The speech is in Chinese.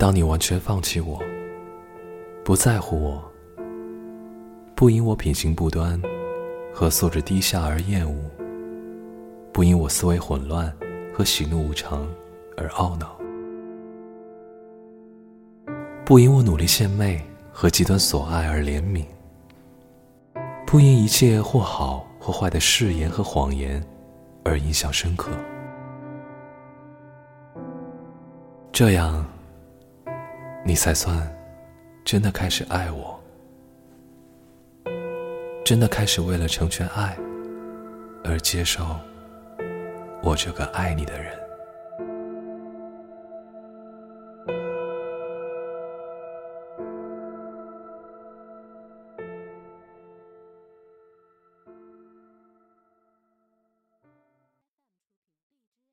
当你完全放弃我，不在乎我，不因我品行不端和素质低下而厌恶，不因我思维混乱和喜怒无常而懊恼，不因我努力献媚和极端所爱而怜悯，不因一切或好或坏的誓言和谎言而印象深刻。这样，你才算真的开始爱我，真的开始为了成全爱而接受我这个爱你的人。